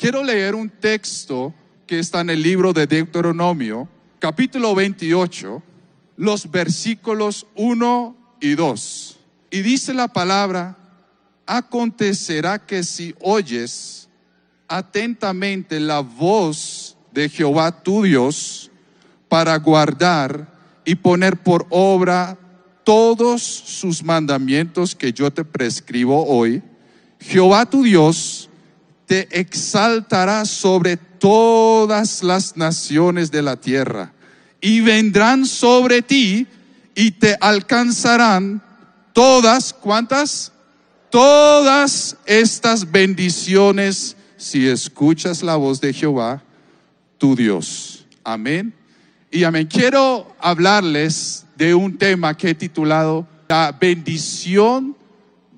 quiero leer un texto que está en el libro de Deuteronomio, capítulo 28, los versículos 1 y 2. Y dice la palabra, acontecerá que si oyes atentamente la voz de Jehová tu Dios para guardar y poner por obra todos sus mandamientos que yo te prescribo hoy, Jehová tu Dios te exaltará sobre todas las naciones de la tierra y vendrán sobre ti y te alcanzarán todas, ¿cuántas? Todas estas bendiciones si escuchas la voz de Jehová, tu Dios. Amén. Y amén. Quiero hablarles de un tema que he titulado La bendición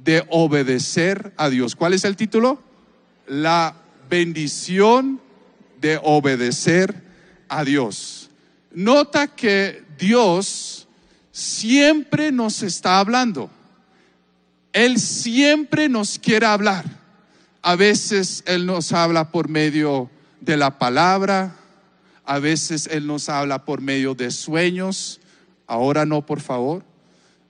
de obedecer a Dios. ¿Cuál es el título? La bendición de obedecer a Dios. Nota que Dios siempre nos está hablando. Él siempre nos quiere hablar. A veces Él nos habla por medio de la palabra, a veces Él nos habla por medio de sueños, ahora no, por favor.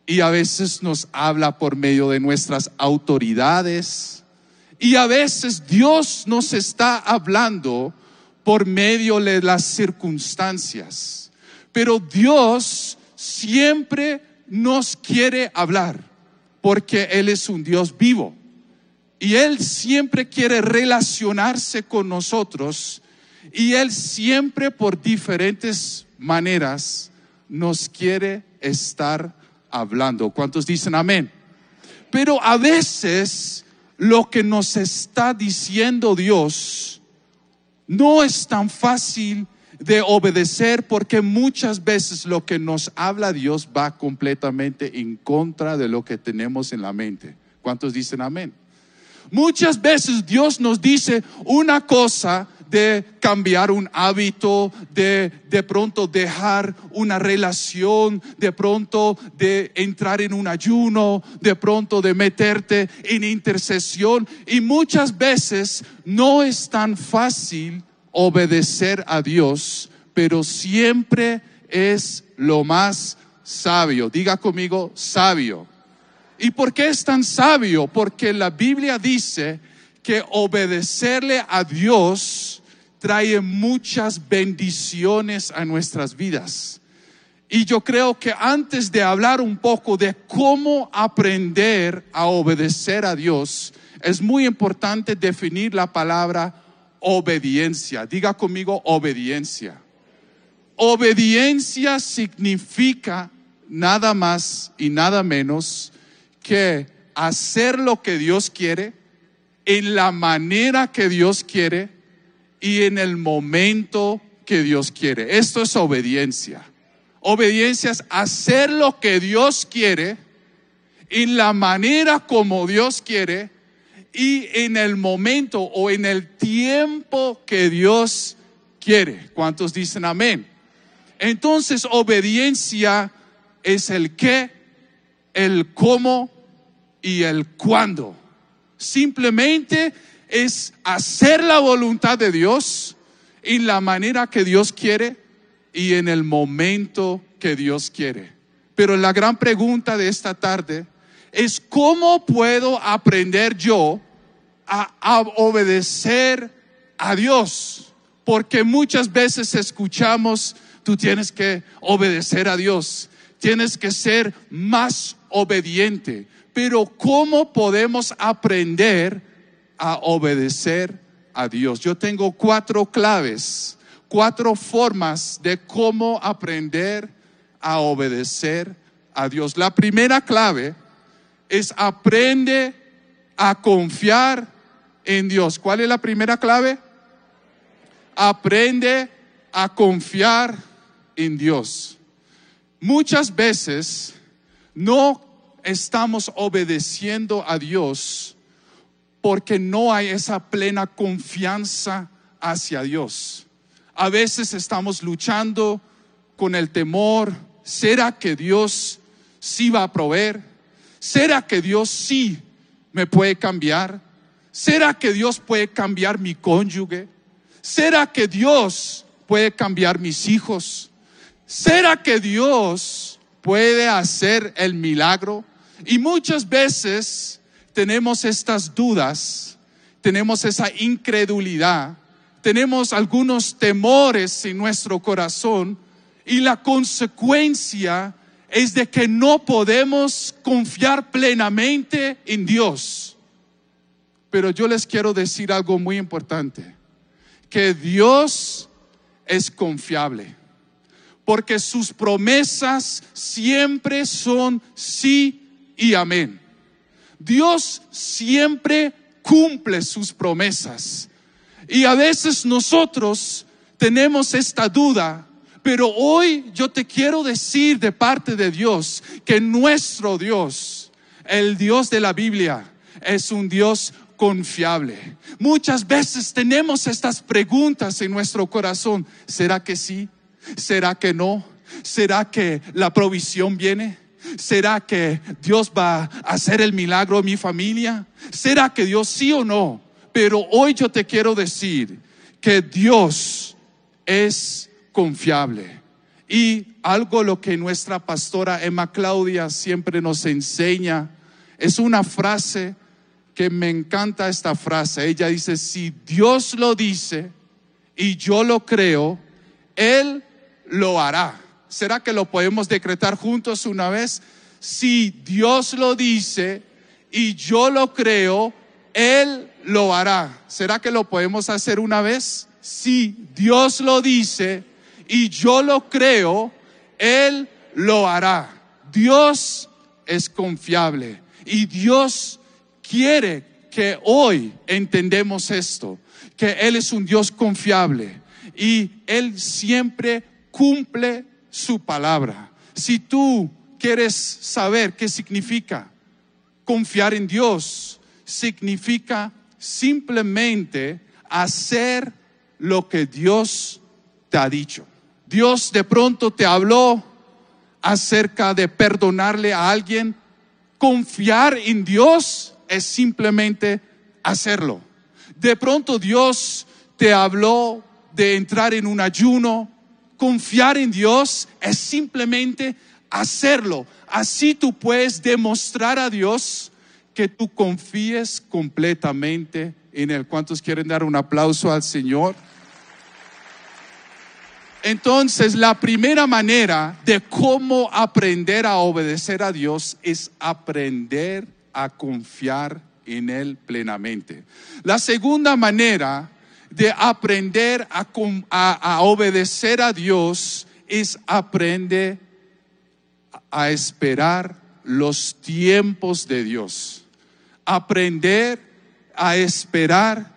Y a veces nos habla por medio de nuestras autoridades. Y a veces Dios nos está hablando por medio de las circunstancias. Pero Dios siempre nos quiere hablar porque Él es un Dios vivo. Y Él siempre quiere relacionarse con nosotros y Él siempre por diferentes maneras nos quiere estar hablando. ¿Cuántos dicen amén? Pero a veces lo que nos está diciendo Dios no es tan fácil de obedecer porque muchas veces lo que nos habla Dios va completamente en contra de lo que tenemos en la mente. ¿Cuántos dicen amén? Muchas veces Dios nos dice una cosa de cambiar un hábito, de de pronto dejar una relación, de pronto de entrar en un ayuno, de pronto de meterte en intercesión. Y muchas veces no es tan fácil obedecer a Dios, pero siempre es lo más sabio. Diga conmigo, sabio. ¿Y por qué es tan sabio? Porque la Biblia dice que obedecerle a Dios trae muchas bendiciones a nuestras vidas. Y yo creo que antes de hablar un poco de cómo aprender a obedecer a Dios, es muy importante definir la palabra obediencia. Diga conmigo obediencia. Obediencia significa nada más y nada menos que hacer lo que Dios quiere en la manera que Dios quiere y en el momento que Dios quiere. Esto es obediencia. Obediencia es hacer lo que Dios quiere en la manera como Dios quiere y en el momento o en el tiempo que Dios quiere. ¿Cuántos dicen amén? Entonces, obediencia es el qué, el cómo y el cuándo. Simplemente es hacer la voluntad de Dios en la manera que Dios quiere y en el momento que Dios quiere. Pero la gran pregunta de esta tarde es cómo puedo aprender yo a, obedecer a Dios. Porque muchas veces escuchamos, tú tienes que obedecer a Dios, tienes que ser más obediente. Pero ¿cómo podemos aprender a obedecer a Dios. Yo tengo cuatro claves, cuatro formas de cómo aprender a obedecer a Dios. La primera clave es aprende a confiar en Dios. ¿Cuál es la primera clave? Aprende a confiar en Dios. Muchas veces no estamos obedeciendo a Dios porque no hay esa plena confianza hacia Dios. A veces estamos luchando con el temor, ¿será que Dios sí va a proveer? ¿Será que Dios sí me puede cambiar? ¿Será que Dios puede cambiar mi cónyuge? ¿Será que Dios puede cambiar mis hijos? ¿Será que Dios puede hacer el milagro? Y muchas veces tenemos estas dudas, tenemos esa incredulidad, tenemos algunos temores en nuestro corazón y la consecuencia es de que no podemos confiar plenamente en Dios. Pero yo les quiero decir algo muy importante, que Dios es confiable, porque sus promesas siempre son sí y amén. Dios siempre cumple sus promesas. Y a veces nosotros tenemos esta duda, pero hoy yo te quiero decir de parte de Dios que nuestro Dios, el Dios de la Biblia, es un Dios confiable. Muchas veces tenemos estas preguntas en nuestro corazón. ¿Será que sí? ¿Será que no? ¿Será que la provisión viene? ¿Será que Dios va a hacer el milagro en mi familia? ¿Será que Dios sí o no? Pero hoy yo te quiero decir que Dios es confiable. Y algo lo que nuestra pastora Emma Claudia siempre nos enseña es una frase que me encanta esta frase. Ella dice, si Dios lo dice y yo lo creo, Él lo hará. ¿Será que lo podemos decretar juntos una vez? Si Dios lo dice y yo lo creo, Él lo hará. ¿Será que lo podemos hacer una vez? Si Dios lo dice y yo lo creo, Él lo hará. Dios es confiable y Dios quiere que hoy entendemos esto, que Él es un Dios confiable y Él siempre cumple su palabra. Si tú quieres saber qué significa confiar en Dios, significa simplemente hacer lo que Dios te ha dicho. Dios de pronto te habló acerca de perdonarle a alguien. Confiar en Dios es simplemente hacerlo. De pronto Dios te habló de entrar en un ayuno Confiar en Dios es simplemente hacerlo. Así tú puedes demostrar a Dios que tú confíes completamente en Él. ¿Cuántos quieren dar un aplauso al Señor? Entonces, la primera manera de cómo aprender a obedecer a Dios es aprender a confiar en Él plenamente. La segunda manera de aprender a, obedecer a Dios es aprender a esperar los tiempos de Dios. Aprender a esperar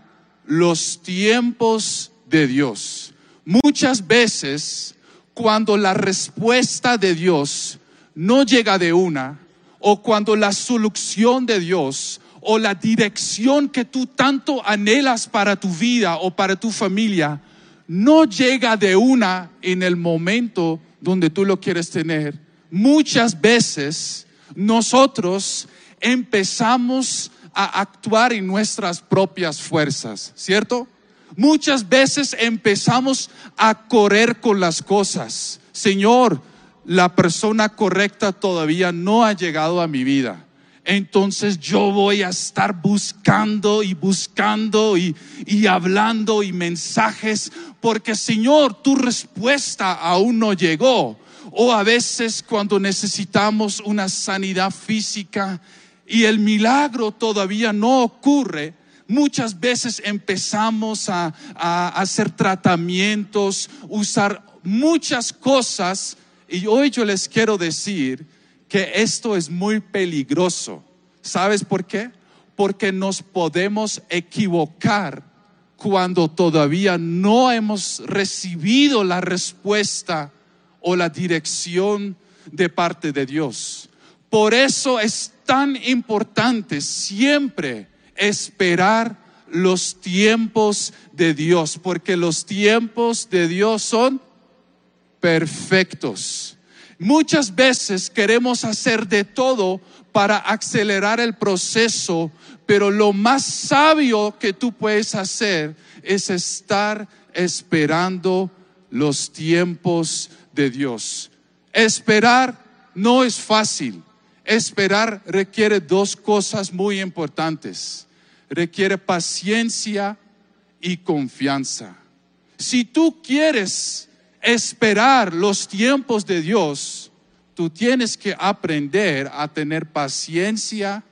los tiempos de Dios. Muchas veces, cuando la respuesta de Dios no llega de una, o cuando la solución de Dios o la dirección que tú tanto anhelas para tu vida o para tu familia no llega de una en el momento donde tú lo quieres tener. Muchas veces nosotros empezamos a actuar en nuestras propias fuerzas, ¿cierto? Muchas veces empezamos a correr con las cosas. Señor, la persona correcta todavía no ha llegado a mi vida entonces yo voy a estar buscando y buscando y, hablando y mensajes, porque Señor, tu respuesta aún no llegó. O a veces cuando necesitamos una sanidad física y el milagro todavía no ocurre, muchas veces empezamos a, a hacer tratamientos, usar muchas cosas. Y hoy yo les quiero decir que esto es muy peligroso. ¿Sabes por qué? Porque nos podemos equivocar cuando todavía no hemos recibido la respuesta o la dirección de parte de Dios. Por eso es tan importante siempre esperar los tiempos de Dios, porque los tiempos de Dios son perfectos. Muchas veces queremos hacer de todo para acelerar el proceso, Pero lo más sabio que tú puedes hacer es estar esperando los tiempos de Dios. Esperar no es fácil. Esperar requiere dos cosas muy importantes. Requiere paciencia y confianza. Si tú quieres esperar los tiempos de Dios, tú tienes que aprender a tener paciencia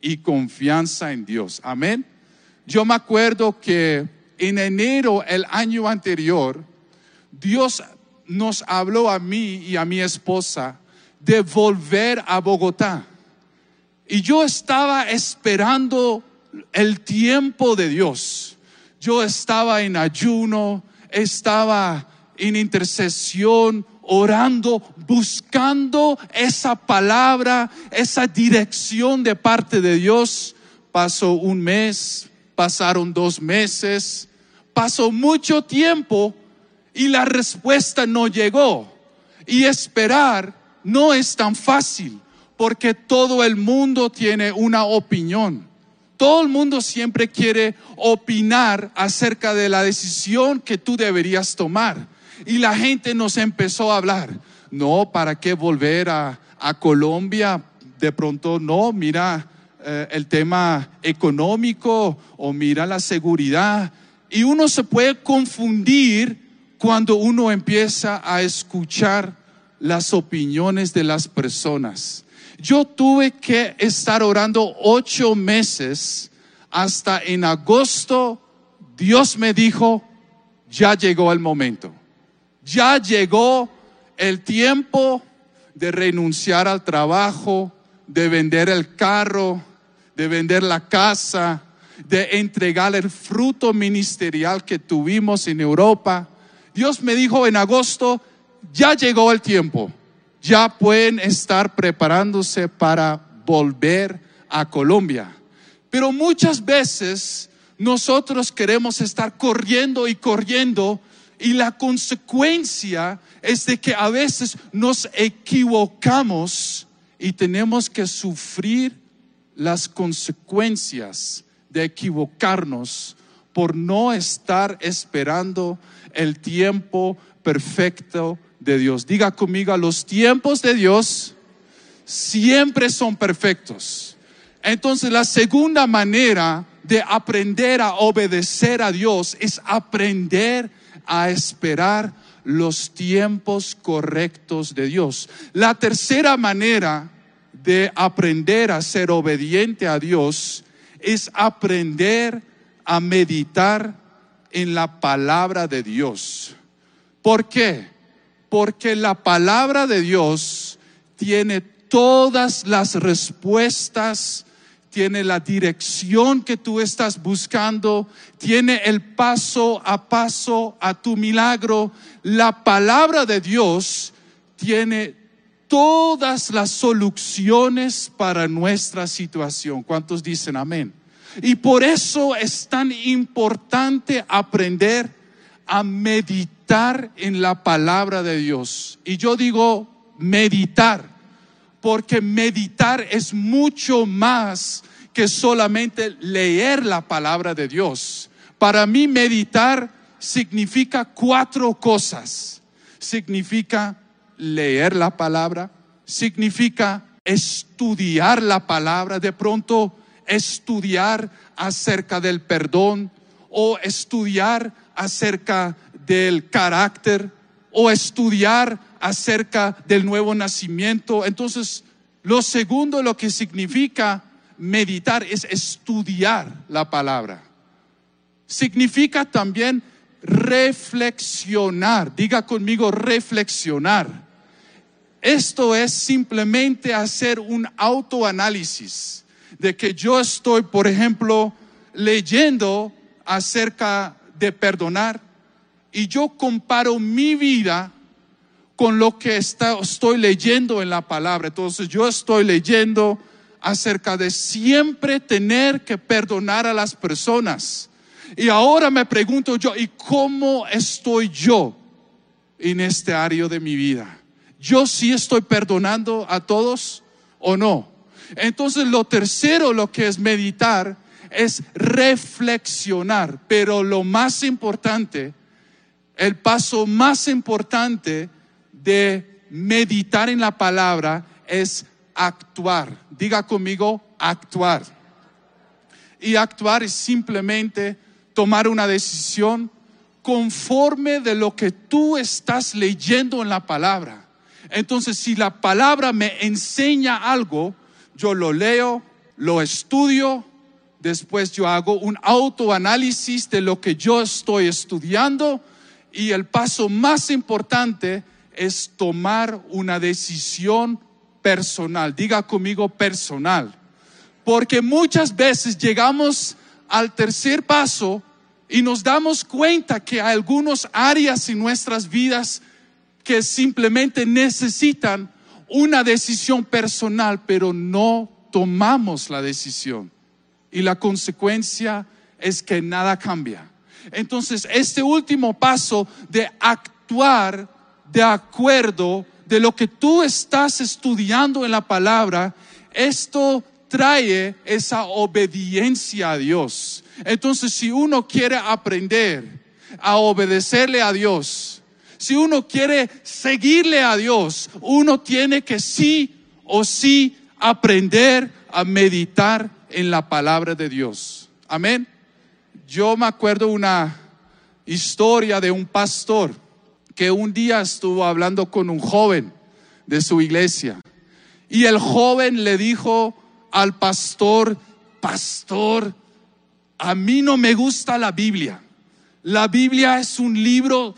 y confianza en Dios. Amén. Yo me acuerdo que en enero el año anterior, Dios nos habló a mí y a mi esposa de volver a Bogotá. Y yo estaba esperando el tiempo de Dios. Yo estaba en ayuno, estaba en intercesión, orando, buscando esa palabra, esa dirección de parte de Dios. Pasó un mes, pasaron dos meses, pasó mucho tiempo y la respuesta no llegó. Y esperar no es tan fácil porque todo el mundo tiene una opinión. Todo el mundo siempre quiere opinar acerca de la decisión que tú deberías tomar. Y la gente nos empezó a hablar, no, ¿para qué volver a, Colombia? De pronto, no, mira eh, el tema económico o mira la seguridad. Y uno se puede confundir cuando uno empieza a escuchar las opiniones de las personas. Yo tuve que estar orando ocho meses hasta en agosto. Dios me dijo, ya llegó el momento. Ya llegó el tiempo de renunciar al trabajo, de vender el carro, de vender la casa, de entregar el fruto ministerial que tuvimos en Europa. Dios me dijo en agosto, ya llegó el tiempo, ya pueden estar preparándose para volver a Colombia. Pero muchas veces nosotros queremos estar corriendo y corriendo y la consecuencia es de que a veces nos equivocamos y tenemos que sufrir las consecuencias de equivocarnos por no estar esperando el tiempo perfecto de Dios. Diga conmigo, los tiempos de Dios siempre son perfectos. Entonces la segunda manera de aprender a obedecer a Dios es aprender a esperar los tiempos correctos de Dios. La tercera manera de aprender a ser obediente a Dios es aprender a meditar en la palabra de Dios. ¿Por qué? Porque la palabra de Dios tiene todas las respuestas tiene la dirección que tú estás buscando, tiene el paso a paso a tu milagro. La palabra de Dios tiene todas las soluciones para nuestra situación. ¿Cuántos dicen amén? Y por eso es tan importante aprender a meditar en la palabra de Dios. Y yo digo meditar porque meditar es mucho más que solamente leer la palabra de Dios. Para mí meditar significa cuatro cosas. Significa leer la palabra, significa estudiar la palabra, de pronto estudiar acerca del perdón o estudiar acerca del carácter o estudiar acerca del nuevo nacimiento. Entonces, lo segundo, lo que significa meditar es estudiar la palabra. Significa también reflexionar. Diga conmigo reflexionar. Esto es simplemente hacer un autoanálisis de que yo estoy, por ejemplo, leyendo acerca de perdonar y yo comparo mi vida con lo que estoy leyendo en la palabra. Entonces yo estoy leyendo acerca de siempre tener que perdonar a las personas. Y ahora me pregunto yo, ¿y cómo estoy yo en este área de mi vida? ¿Yo sí estoy perdonando a todos o no? Entonces lo tercero, lo que es meditar, es reflexionar. Pero lo más importante, el paso más importante de meditar en la palabra es actuar. Diga conmigo, actuar. Y actuar es simplemente tomar una decisión conforme de lo que tú estás leyendo en la palabra. Entonces, si la palabra me enseña algo, yo lo leo, lo estudio, después yo hago un autoanálisis de lo que yo estoy estudiando y el paso más importante es tomar una decisión personal. Diga conmigo personal. Porque muchas veces llegamos al tercer paso y nos damos cuenta que hay algunas áreas en nuestras vidas que simplemente necesitan una decisión personal, pero no tomamos la decisión. Y la consecuencia es que nada cambia. Entonces, este último paso de actuar de acuerdo de lo que tú estás estudiando en la palabra, esto trae esa obediencia a Dios. Entonces, si uno quiere aprender a obedecerle a Dios, si uno quiere seguirle a Dios, uno tiene que sí o sí aprender a meditar en la palabra de Dios. Amén. Yo me acuerdo una historia de un pastor que un día estuvo hablando con un joven de su iglesia y el joven le dijo al pastor, pastor, a mí no me gusta la Biblia. La Biblia es un libro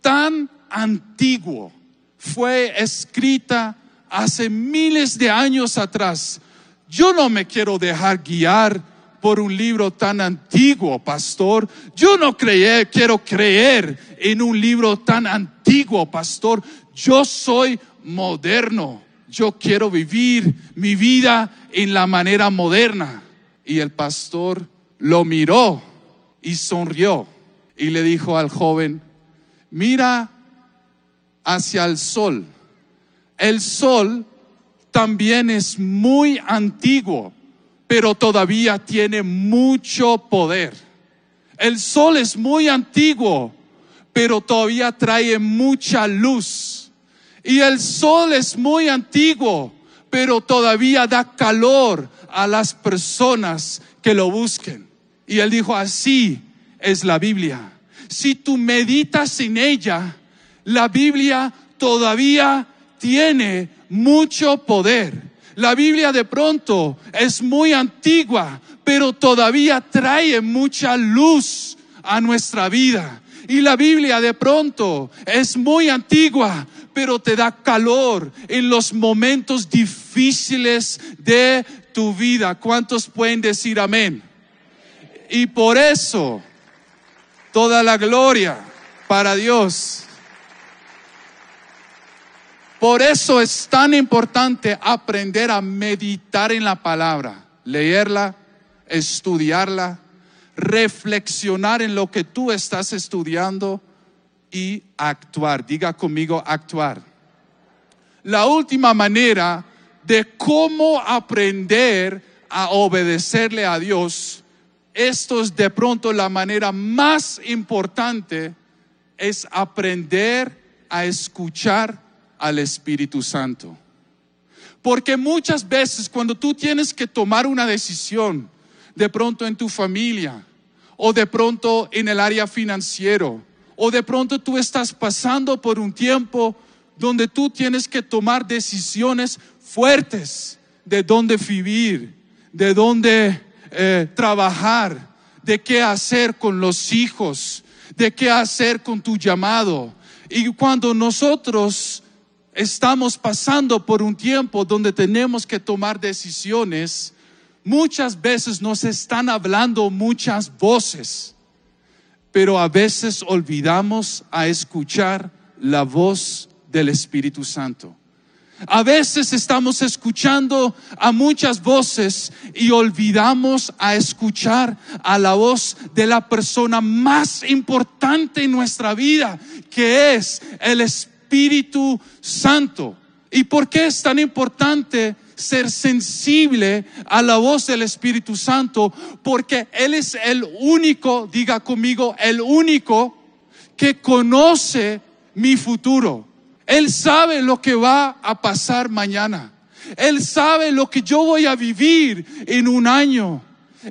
tan antiguo, fue escrita hace miles de años atrás. Yo no me quiero dejar guiar por un libro tan antiguo, pastor. Yo no creé, quiero creer en un libro tan antiguo, pastor. Yo soy moderno. Yo quiero vivir mi vida en la manera moderna. Y el pastor lo miró y sonrió y le dijo al joven, mira hacia el sol. El sol también es muy antiguo, pero todavía tiene mucho poder. El sol es muy antiguo, pero todavía trae mucha luz. Y el sol es muy antiguo, pero todavía da calor a las personas que lo busquen. Y él dijo, así es la Biblia si tú meditas en ella, la Biblia todavía tiene mucho poder. La Biblia de pronto es muy antigua, pero todavía trae mucha luz a nuestra vida. Y la Biblia de pronto es muy antigua, pero te da calor en los momentos difíciles de tu vida. ¿Cuántos pueden decir amén? Y por eso Toda la gloria para Dios. Por eso es tan importante aprender a meditar en la palabra, leerla, estudiarla, reflexionar en lo que tú estás estudiando y actuar. Diga conmigo actuar. La última manera de cómo aprender a obedecerle a Dios esto es de pronto la manera más importante, es aprender a escuchar al Espíritu Santo. Porque muchas veces cuando tú tienes que tomar una decisión, de pronto en tu familia, o de pronto en el área financiero, o de pronto tú estás pasando por un tiempo donde tú tienes que tomar decisiones fuertes de dónde vivir, de dónde eh, trabajar, de qué hacer con los hijos, de qué hacer con tu llamado. Y cuando nosotros estamos pasando por un tiempo donde tenemos que tomar decisiones, muchas veces nos están hablando muchas voces, pero a veces olvidamos a escuchar la voz del Espíritu Santo. A veces estamos escuchando a muchas voces y olvidamos a escuchar a la voz de la persona más importante en nuestra vida, que es el Espíritu Santo. ¿Y por qué es tan importante ser sensible a la voz del Espíritu Santo, porque Él es el único, diga conmigo, el único que conoce mi futuro. Él sabe lo que va a pasar mañana. Él sabe lo que yo voy a vivir en un año.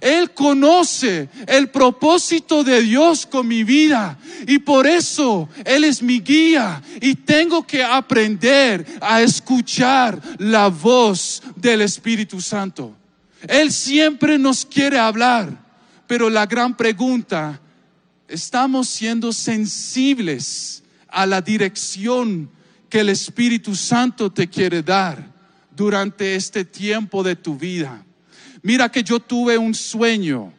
Él conoce el propósito de Dios con mi vida y por eso Él es mi guía y tengo que aprender a escuchar la voz del Espíritu Santo. Él siempre nos quiere hablar, pero la gran pregunta, ¿estamos siendo sensibles a la dirección que el Espíritu Santo te quiere dar durante este tiempo de tu vida? Mira que yo tuve un sueño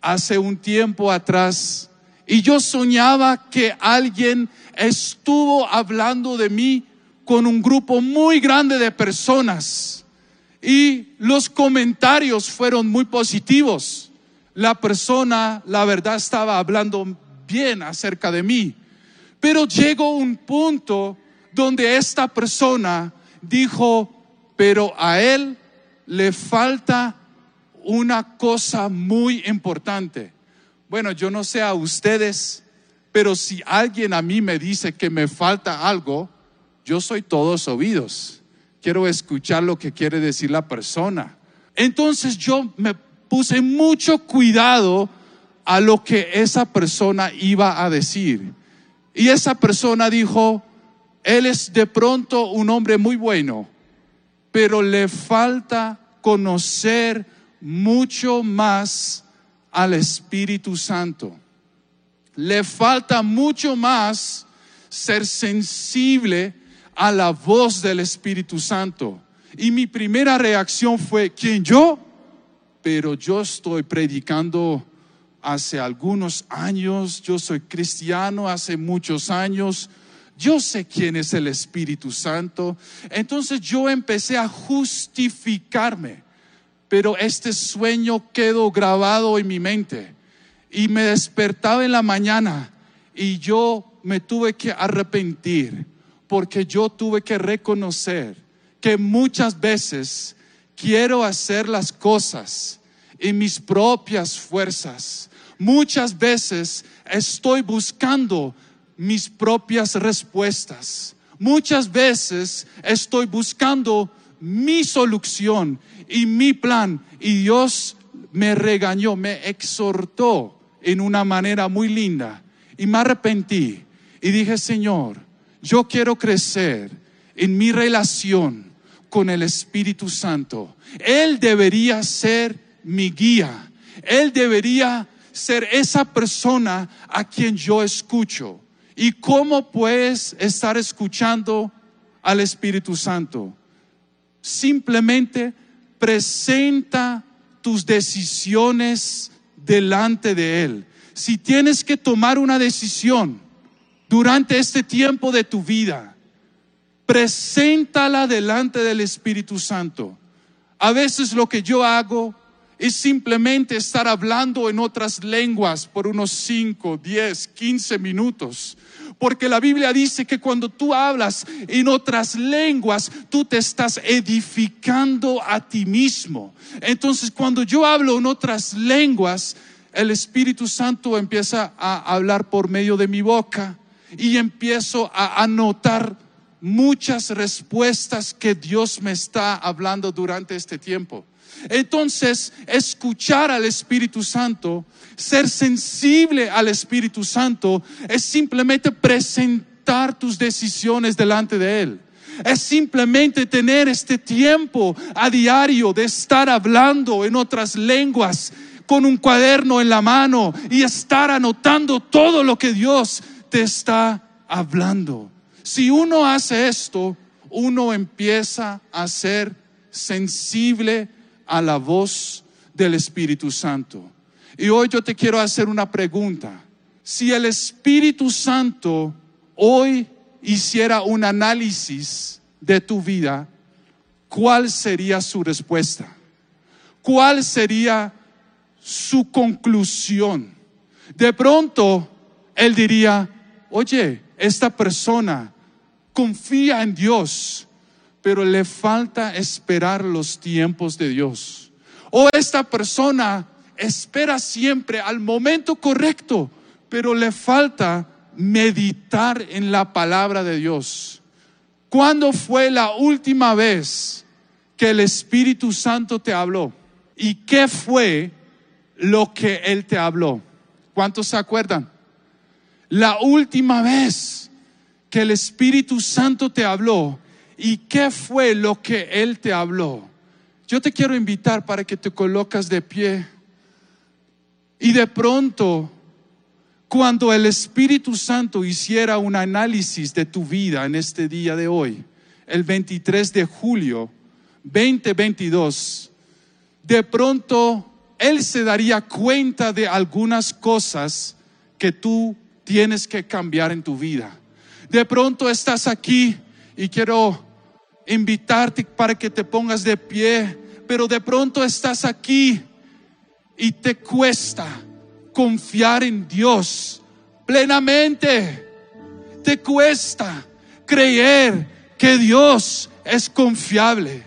hace un tiempo atrás y yo soñaba que alguien estuvo hablando de mí con un grupo muy grande de personas y los comentarios fueron muy positivos. La persona, la verdad, estaba hablando bien acerca de mí. Pero llegó un punto donde esta persona dijo, pero a él le falta una cosa muy importante. Bueno, yo no sé a ustedes, pero si alguien a mí me dice que me falta algo, yo soy todos oídos. Quiero escuchar lo que quiere decir la persona. Entonces yo me puse mucho cuidado a lo que esa persona iba a decir. Y esa persona dijo, él es de pronto un hombre muy bueno, pero le falta conocer mucho más al Espíritu Santo. Le falta mucho más ser sensible a la voz del Espíritu Santo. Y mi primera reacción fue, ¿quién yo? Pero yo estoy predicando hace algunos años, yo soy cristiano hace muchos años, yo sé quién es el Espíritu Santo. Entonces yo empecé a justificarme pero este sueño quedó grabado en mi mente y me despertaba en la mañana y yo me tuve que arrepentir porque yo tuve que reconocer que muchas veces quiero hacer las cosas en mis propias fuerzas. Muchas veces estoy buscando mis propias respuestas. Muchas veces estoy buscando mi solución y mi plan. Y Dios me regañó, me exhortó en una manera muy linda. Y me arrepentí y dije, Señor, yo quiero crecer en mi relación con el Espíritu Santo. Él debería ser mi guía. Él debería ser esa persona a quien yo escucho. ¿Y cómo puedes estar escuchando al Espíritu Santo? Simplemente presenta tus decisiones delante de Él. Si tienes que tomar una decisión durante este tiempo de tu vida, preséntala delante del Espíritu Santo. A veces lo que yo hago es simplemente estar hablando en otras lenguas por unos 5, 10, 15 minutos. Porque la Biblia dice que cuando tú hablas en otras lenguas, tú te estás edificando a ti mismo. Entonces, cuando yo hablo en otras lenguas, el Espíritu Santo empieza a hablar por medio de mi boca y empiezo a anotar muchas respuestas que Dios me está hablando durante este tiempo. Entonces, escuchar al Espíritu Santo, ser sensible al Espíritu Santo, es simplemente presentar tus decisiones delante de Él. Es simplemente tener este tiempo a diario de estar hablando en otras lenguas con un cuaderno en la mano y estar anotando todo lo que Dios te está hablando. Si uno hace esto, uno empieza a ser sensible a la voz del Espíritu Santo. Y hoy yo te quiero hacer una pregunta. Si el Espíritu Santo hoy hiciera un análisis de tu vida, ¿cuál sería su respuesta? ¿Cuál sería su conclusión? De pronto, él diría, oye, esta persona confía en Dios, pero le falta esperar los tiempos de Dios. O esta persona espera siempre al momento correcto, pero le falta meditar en la palabra de Dios. ¿Cuándo fue la última vez que el Espíritu Santo te habló? ¿Y qué fue lo que Él te habló? ¿Cuántos se acuerdan? La última vez que el Espíritu Santo te habló y qué fue lo que Él te habló. Yo te quiero invitar para que te colocas de pie y de pronto cuando el Espíritu Santo hiciera un análisis de tu vida en este día de hoy, el 23 de julio 2022, de pronto Él se daría cuenta de algunas cosas que tú tienes que cambiar en tu vida. De pronto estás aquí y quiero invitarte para que te pongas de pie, pero de pronto estás aquí y te cuesta confiar en Dios plenamente. Te cuesta creer que Dios es confiable.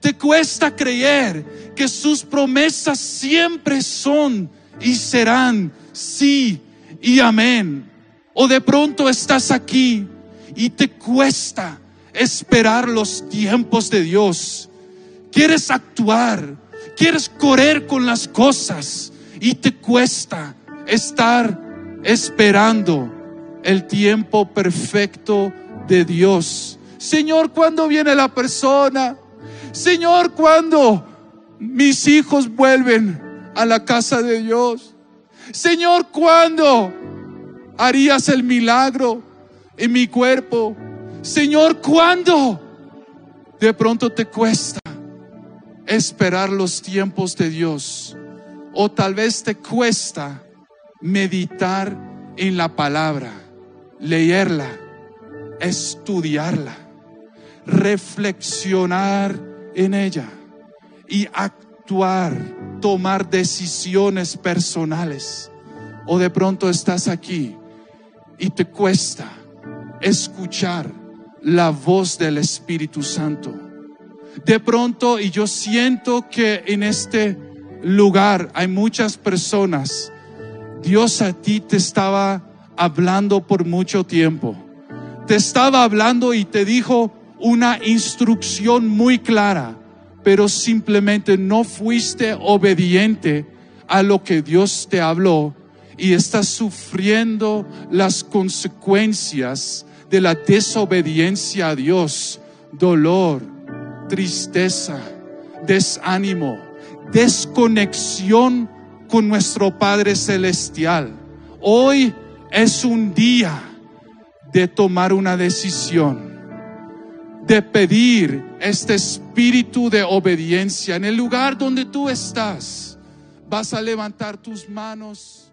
Te cuesta creer que sus promesas siempre son y serán sí y amén. O de pronto estás aquí y te cuesta esperar los tiempos de Dios. Quieres actuar, quieres correr con las cosas y te cuesta estar esperando el tiempo perfecto de Dios. Señor, ¿cuándo viene la persona? Señor, ¿cuándo mis hijos vuelven a la casa de Dios? Señor, ¿cuándo harías el milagro en mi cuerpo? Señor, ¿cuándo? De pronto te cuesta esperar los tiempos de Dios. O tal vez te cuesta meditar en la palabra, leerla, estudiarla, reflexionar en ella y actuar, tomar decisiones personales. O de pronto estás aquí y te cuesta escuchar la voz del Espíritu Santo. De pronto, y yo siento que en este lugar hay muchas personas, Dios a ti te estaba hablando por mucho tiempo. Te estaba hablando y te dijo una instrucción muy clara, pero simplemente no fuiste obediente a lo que Dios te habló y estás sufriendo las consecuencias de la desobediencia a Dios, dolor, tristeza, desánimo, desconexión con nuestro Padre Celestial. Hoy es un día de tomar una decisión, de pedir este espíritu de obediencia en el lugar donde tú estás. Vas a levantar tus manos.